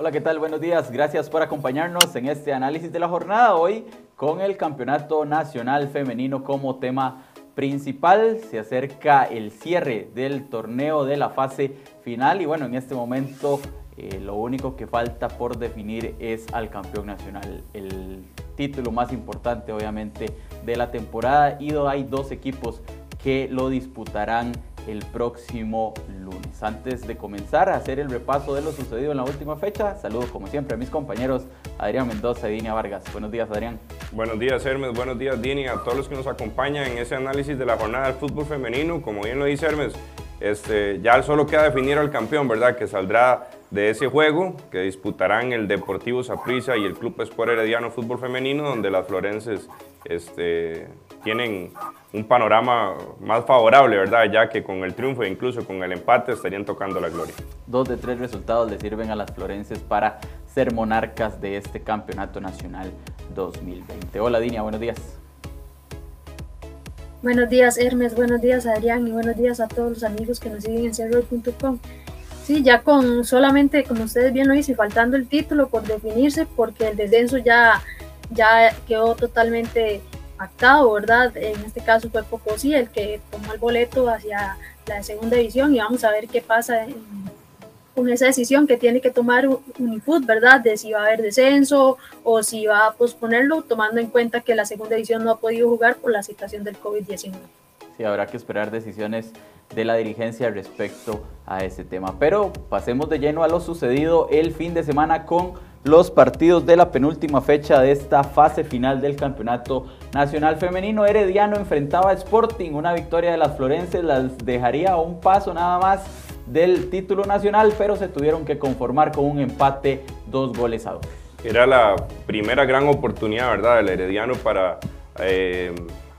Hola, ¿qué tal? Buenos días. Gracias por acompañarnos en este análisis de la jornada hoy con el Campeonato Nacional Femenino como tema principal. Se acerca el cierre del torneo de la fase final y bueno, en este momento eh, lo único que falta por definir es al campeón nacional. El título más importante obviamente de la temporada y hay dos equipos que lo disputarán el próximo lunes. Antes de comenzar a hacer el repaso de lo sucedido en la última fecha, saludo como siempre a mis compañeros Adrián Mendoza y Dinia Vargas. Buenos días, Adrián. Buenos días, Hermes. Buenos días, Dini, a todos los que nos acompañan en ese análisis de la jornada del fútbol femenino. Como bien lo dice Hermes, este, ya solo queda definir al campeón, ¿verdad? Que saldrá de ese juego que disputarán el Deportivo Saprissa y el Club Sport Herediano Fútbol Femenino, donde las florenses este, tienen un panorama más favorable, ¿verdad? Ya que con el triunfo e incluso con el empate estarían tocando la gloria. Dos de tres resultados le sirven a las florenses para ser monarcas de este Campeonato Nacional 2020. Hola Dinia, buenos días. Buenos días Hermes, buenos días Adrián y buenos días a todos los amigos que nos siguen en cerro.com. Sí, ya con solamente, como ustedes bien lo dicen, faltando el título por definirse, porque el descenso ya, ya quedó totalmente pactado, ¿verdad? En este caso fue Pocosí el que tomó el boleto hacia la segunda división y vamos a ver qué pasa con esa decisión que tiene que tomar Unifood, ¿verdad? De si va a haber descenso o si va a posponerlo, tomando en cuenta que la segunda división no ha podido jugar por la situación del COVID-19. Sí, habrá que esperar decisiones de la dirigencia respecto a ese tema. Pero pasemos de lleno a lo sucedido el fin de semana con los partidos de la penúltima fecha de esta fase final del Campeonato Nacional Femenino. Herediano enfrentaba a Sporting, una victoria de las Florenses las dejaría a un paso nada más del título nacional, pero se tuvieron que conformar con un empate dos goles a dos. Era la primera gran oportunidad, ¿verdad?, del Herediano para eh,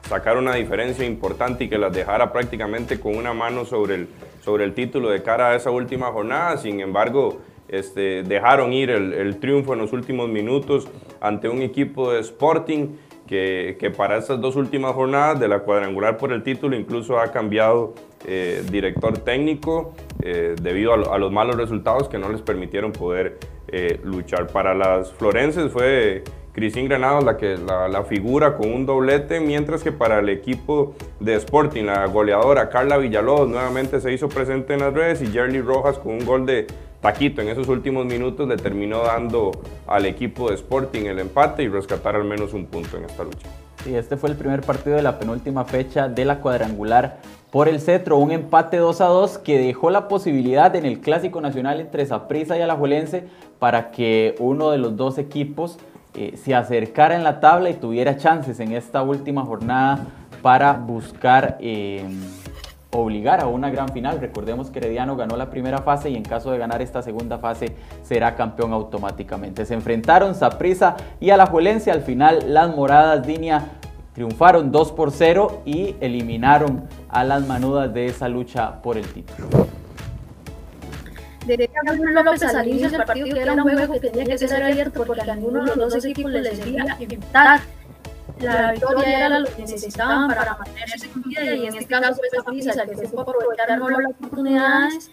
sacar una diferencia importante y que las dejara prácticamente con una mano sobre el, sobre el título de cara a esa última jornada. Sin embargo, este, dejaron ir el, triunfo en los últimos minutos ante un equipo de Sporting que, que, para estas dos últimas jornadas de la cuadrangular por el título incluso ha cambiado eh, director técnico eh, debido a, los malos resultados que no les permitieron poder eh, luchar. Para las florenses fue Cristín Granados la, que, la, figura con un doblete, mientras que para el equipo de Sporting, la goleadora Carla Villalobos nuevamente se hizo presente en las redes y Jerly Rojas con un gol de Taquito en esos últimos minutos le terminó dando al equipo de Sporting el empate y rescatar al menos un punto en esta lucha. Sí, este fue el primer partido de la penúltima fecha de la cuadrangular por el cetro, un empate 2 a 2 que dejó la posibilidad en el Clásico Nacional entre Saprissa y Alajuelense para que uno de los dos equipos eh, se acercara en la tabla y tuviera chances en esta última jornada para buscar eh, obligar a una gran final. Recordemos que Herediano ganó la primera fase y en caso de ganar esta segunda fase será campeón automáticamente. Se enfrentaron Saprissa y Alajuelense. Al final las moradas Dinia triunfaron 2 por 0 y eliminaron a las manudas de esa lucha por el título. De López al inicio del partido que era un juego que tenía que ser abierto porque a ninguno de los dos equipos les debía evitar la victoria era lo que necesitaban para mantenerse con vida y en este caso fue esa prisa que supo aprovechar las oportunidades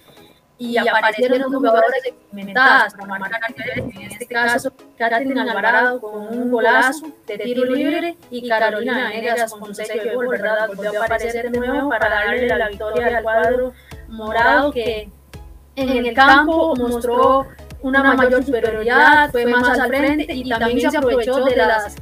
y aparecieron jugadores experimentadas para marcar En este caso, Katherine Alvarado con un golazo de tiro libre y Carolina Venegas con sello de gol, ¿verdad? Volvió a aparecer de nuevo para darle la victoria al cuadro morado que en el campo mostró una mayor superioridad, fue más al frente y también se aprovechó de las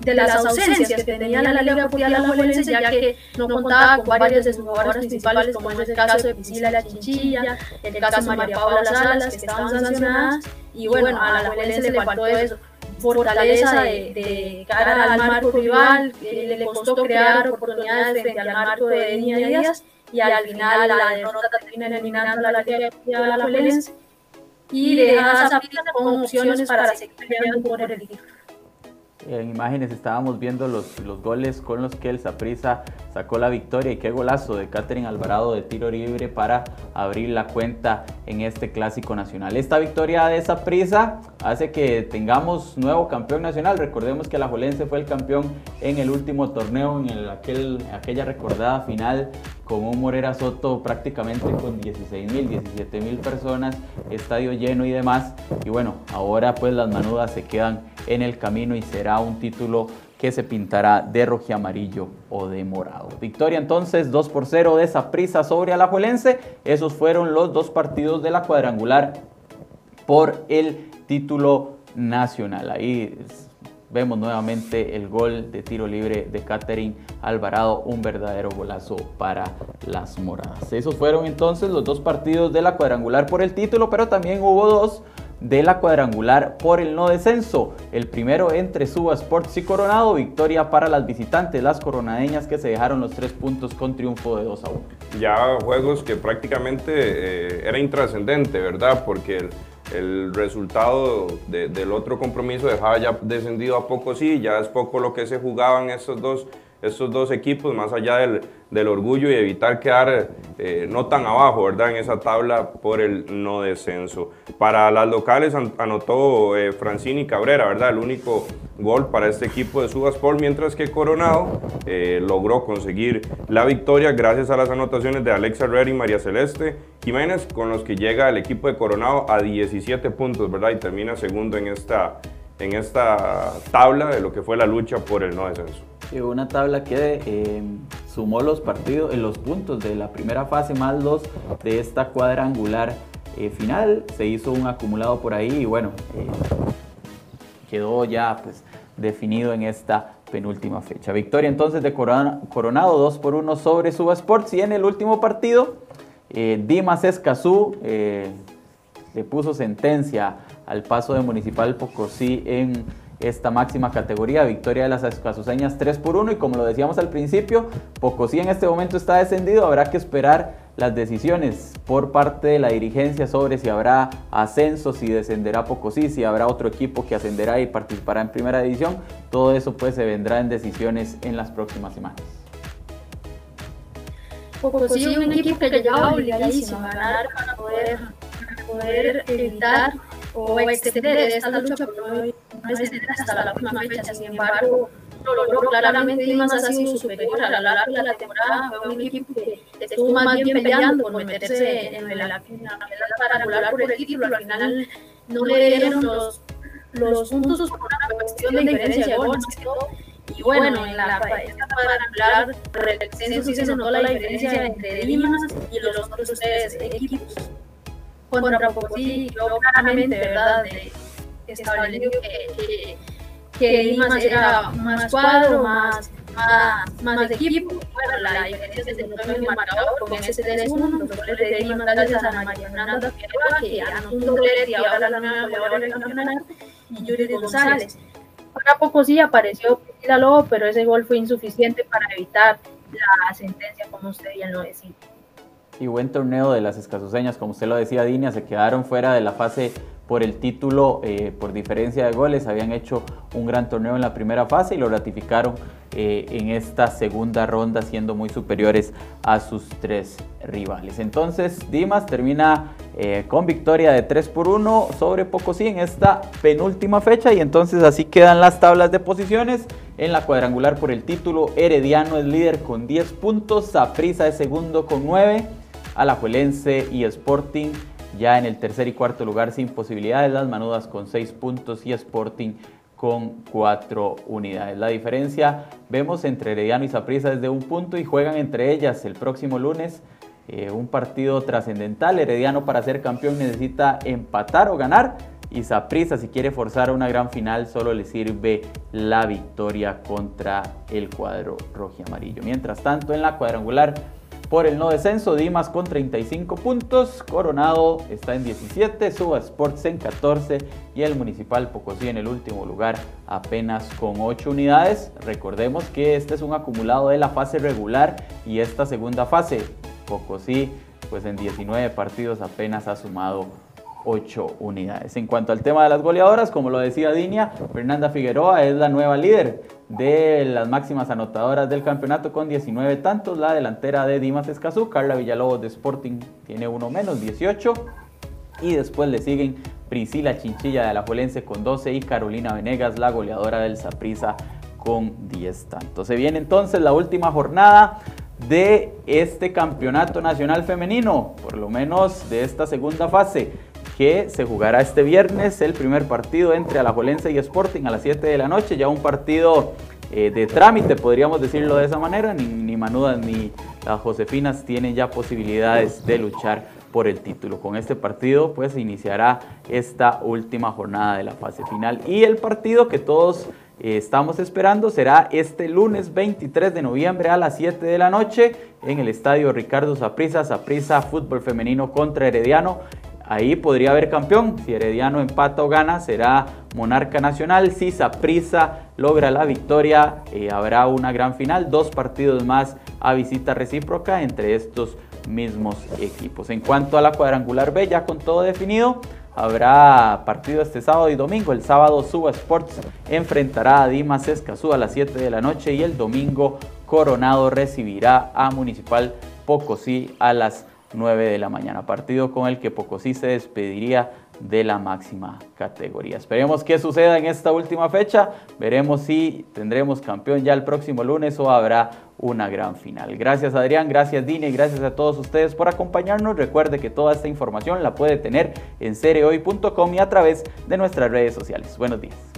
de las ausencias que tenía la Liga Mundial Alajuelense, ya que no contaba con varias de sus jugadoras principales, como es el caso de Priscila La Chinchilla, el caso de María Paula Salas, que estaban sancionadas, y bueno, a la Alajuelense le faltó eso, fortaleza de, de cara al marco rival, le costó crear oportunidades frente al marco de Niña Díaz, y al final la derrota termina eliminando la Liga Mundial Alajuelense, y deja a Zapita con opciones para seguir peleando por el título. En imágenes estábamos viendo los, los goles con los que el Saprissa sacó la victoria y qué golazo de Catherine Alvarado de tiro libre para abrir la cuenta en este clásico nacional. Esta victoria de Saprissa hace que tengamos nuevo campeón nacional. Recordemos que la Jolense fue el campeón en el último torneo, en aquel, aquella recordada final con un Morera Soto prácticamente con 16 mil, 17 mil personas, estadio lleno y demás. Y bueno, ahora pues las manudas se quedan en el camino y será un título que se pintará de amarillo o de morado. Victoria entonces 2 por 0 de esa prisa sobre Alajuelense. Esos fueron los dos partidos de la cuadrangular por el título nacional. Ahí vemos nuevamente el gol de tiro libre de Catherine Alvarado, un verdadero golazo para las moradas. Esos fueron entonces los dos partidos de la cuadrangular por el título, pero también hubo dos de la cuadrangular por el no descenso. El primero entre Suba Sports y Coronado, victoria para las visitantes, las coronadeñas que se dejaron los tres puntos con triunfo de 2 a 1. Ya juegos que prácticamente eh, era intrascendente, ¿verdad? Porque el resultado del otro compromiso dejaba ya descendido a poco sí, ya es poco lo que se jugaban estos dos, estos dos equipos, más allá del, del orgullo y evitar quedar eh, no tan abajo, ¿verdad? En esa tabla por el no descenso. Para las locales anotó eh, Francini Cabrera, ¿verdad? El único gol para este equipo de Subasport, mientras que Coronado eh, logró conseguir la victoria gracias a las anotaciones de Alexa Herrera y María Celeste Jiménez, con los que llega el equipo de Coronado a 17 puntos, ¿verdad? Y termina segundo en esta, en esta tabla de lo que fue la lucha por el no descenso. Una tabla que sumó los partidos, en los puntos de la primera fase más los de esta cuadrangular eh, final. Se hizo un acumulado por ahí y bueno, eh, quedó ya pues definido en esta penúltima fecha. Victoria entonces de Coronado 2 por 1 sobre Suba Sports y en el último partido eh, Dimas Escazú le puso sentencia al paso de Municipal Pocosí en esta máxima categoría, victoria de las escasuseñas 3 por 1 y como lo decíamos al principio, Pocosí en este momento está descendido, habrá que esperar las decisiones por parte de la dirigencia sobre si habrá ascenso, si descenderá Pocosí, si habrá otro equipo que ascenderá y participará en primera división, todo eso pues se vendrá en decisiones en las próximas semanas. Pocosí es un equipo que ya obligadísimo a ganar para poder, para poder evitar o extender esta lucha por no hasta la última fecha. Sin embargo, logró claramente más ha sido superior a la larga de la temporada. Fue un equipo que estuvo más bien peleando por meterse en la final para por el título. Al final no le dieron los, los puntos por una cuestión de diferencia de gol, Y bueno, en la esta cuadrangular, por el descenso sí se notó la diferencia entre Limas y los otros tres equipos contra Pocosí, yo claramente, ¿verdad? De, que, que, que era más cuadro, más, más, más equipo. Bueno, la diferencia es marcador con ese 3-1, los goles de gracias a María Fernanda que un y ahora la nueva González. Para Pocosí apareció Lobo, pero ese gol fue insuficiente para evitar la sentencia, como usted bien lo decía y buen torneo de las escasoseñas. Como usted lo decía, Dinia, se quedaron fuera de la fase por el título eh, por diferencia de goles. Habían hecho un gran torneo en la primera fase y lo ratificaron eh, en esta segunda ronda, siendo muy superiores a sus tres rivales. Entonces, Dimas termina eh, con victoria de 3 por 1 sobre Pocosí en esta penúltima fecha. Y entonces así quedan las tablas de posiciones. En la cuadrangular por el título, Herediano es líder con 10 puntos, Saprissa es segundo con 9. Alajuelense y Sporting ya en el tercer y cuarto lugar sin posibilidades, las Manudas con 6 puntos y Sporting con 4 unidades. La diferencia vemos entre Herediano y Saprissa es de un punto y juegan entre ellas el próximo lunes eh, un partido trascendental. Herediano para ser campeón necesita empatar o ganar y Saprissa si quiere forzar una gran final solo le sirve la victoria contra el cuadro rojo y amarillo. Mientras tanto en la cuadrangular por el no descenso, Dimas con 35 puntos, Coronado está en 17, Suba Sports en 14 y el Municipal Pocosí en el último lugar apenas con 8 unidades. Recordemos que este es un acumulado de la fase regular y esta segunda fase. Pocosí pues en 19 partidos apenas ha sumado 8 unidades. En cuanto al tema de las goleadoras, como lo decía Dinia, Fernanda Figueroa es la nueva líder de las máximas anotadoras del campeonato con 19 tantos. La delantera de Dimas Escazú, Carla Villalobos de Sporting tiene uno menos, 18. Y después le siguen Priscila Chinchilla de Alajuelense con 12 y Carolina Venegas, la goleadora del Saprisa con 10 tantos. Se viene entonces la última jornada de este campeonato nacional femenino, por lo menos de esta segunda fase, que se jugará este viernes, el primer partido entre Alajuelense y Sporting a las 7 de la noche, ya un partido eh, de trámite, podríamos decirlo de esa manera, ni, ni Manudas ni las Josefinas tienen ya posibilidades de luchar por el título. Con este partido pues iniciará esta última jornada de la fase final y el partido que todos eh, estamos esperando será este lunes 23 de noviembre a las 7 de la noche en el estadio Ricardo Saprissa, Saprissa Fútbol Femenino contra Herediano. Ahí podría haber campeón. Si Herediano empata o gana, será Monarca Nacional. Si Saprissa logra la victoria, eh, habrá una gran final. Dos partidos más a visita recíproca entre estos mismos equipos. En cuanto a la cuadrangular B, ya con todo definido, Habrá partido este sábado y domingo. El sábado Suba Sports enfrentará a Dimas Escazú a las 7 de la noche y el domingo Coronado recibirá a Municipal Pocosí a las 9 de la mañana. Partido con el que Pocosí se despediría de la máxima categoría. Esperemos qué suceda en esta última fecha. Veremos si tendremos campeón ya el próximo lunes o habrá una gran final. Gracias Adrián, gracias Dini y gracias a todos ustedes por acompañarnos. Recuerde que toda esta información la puede tener en cereoy.com y a través de nuestras redes sociales. Buenos días.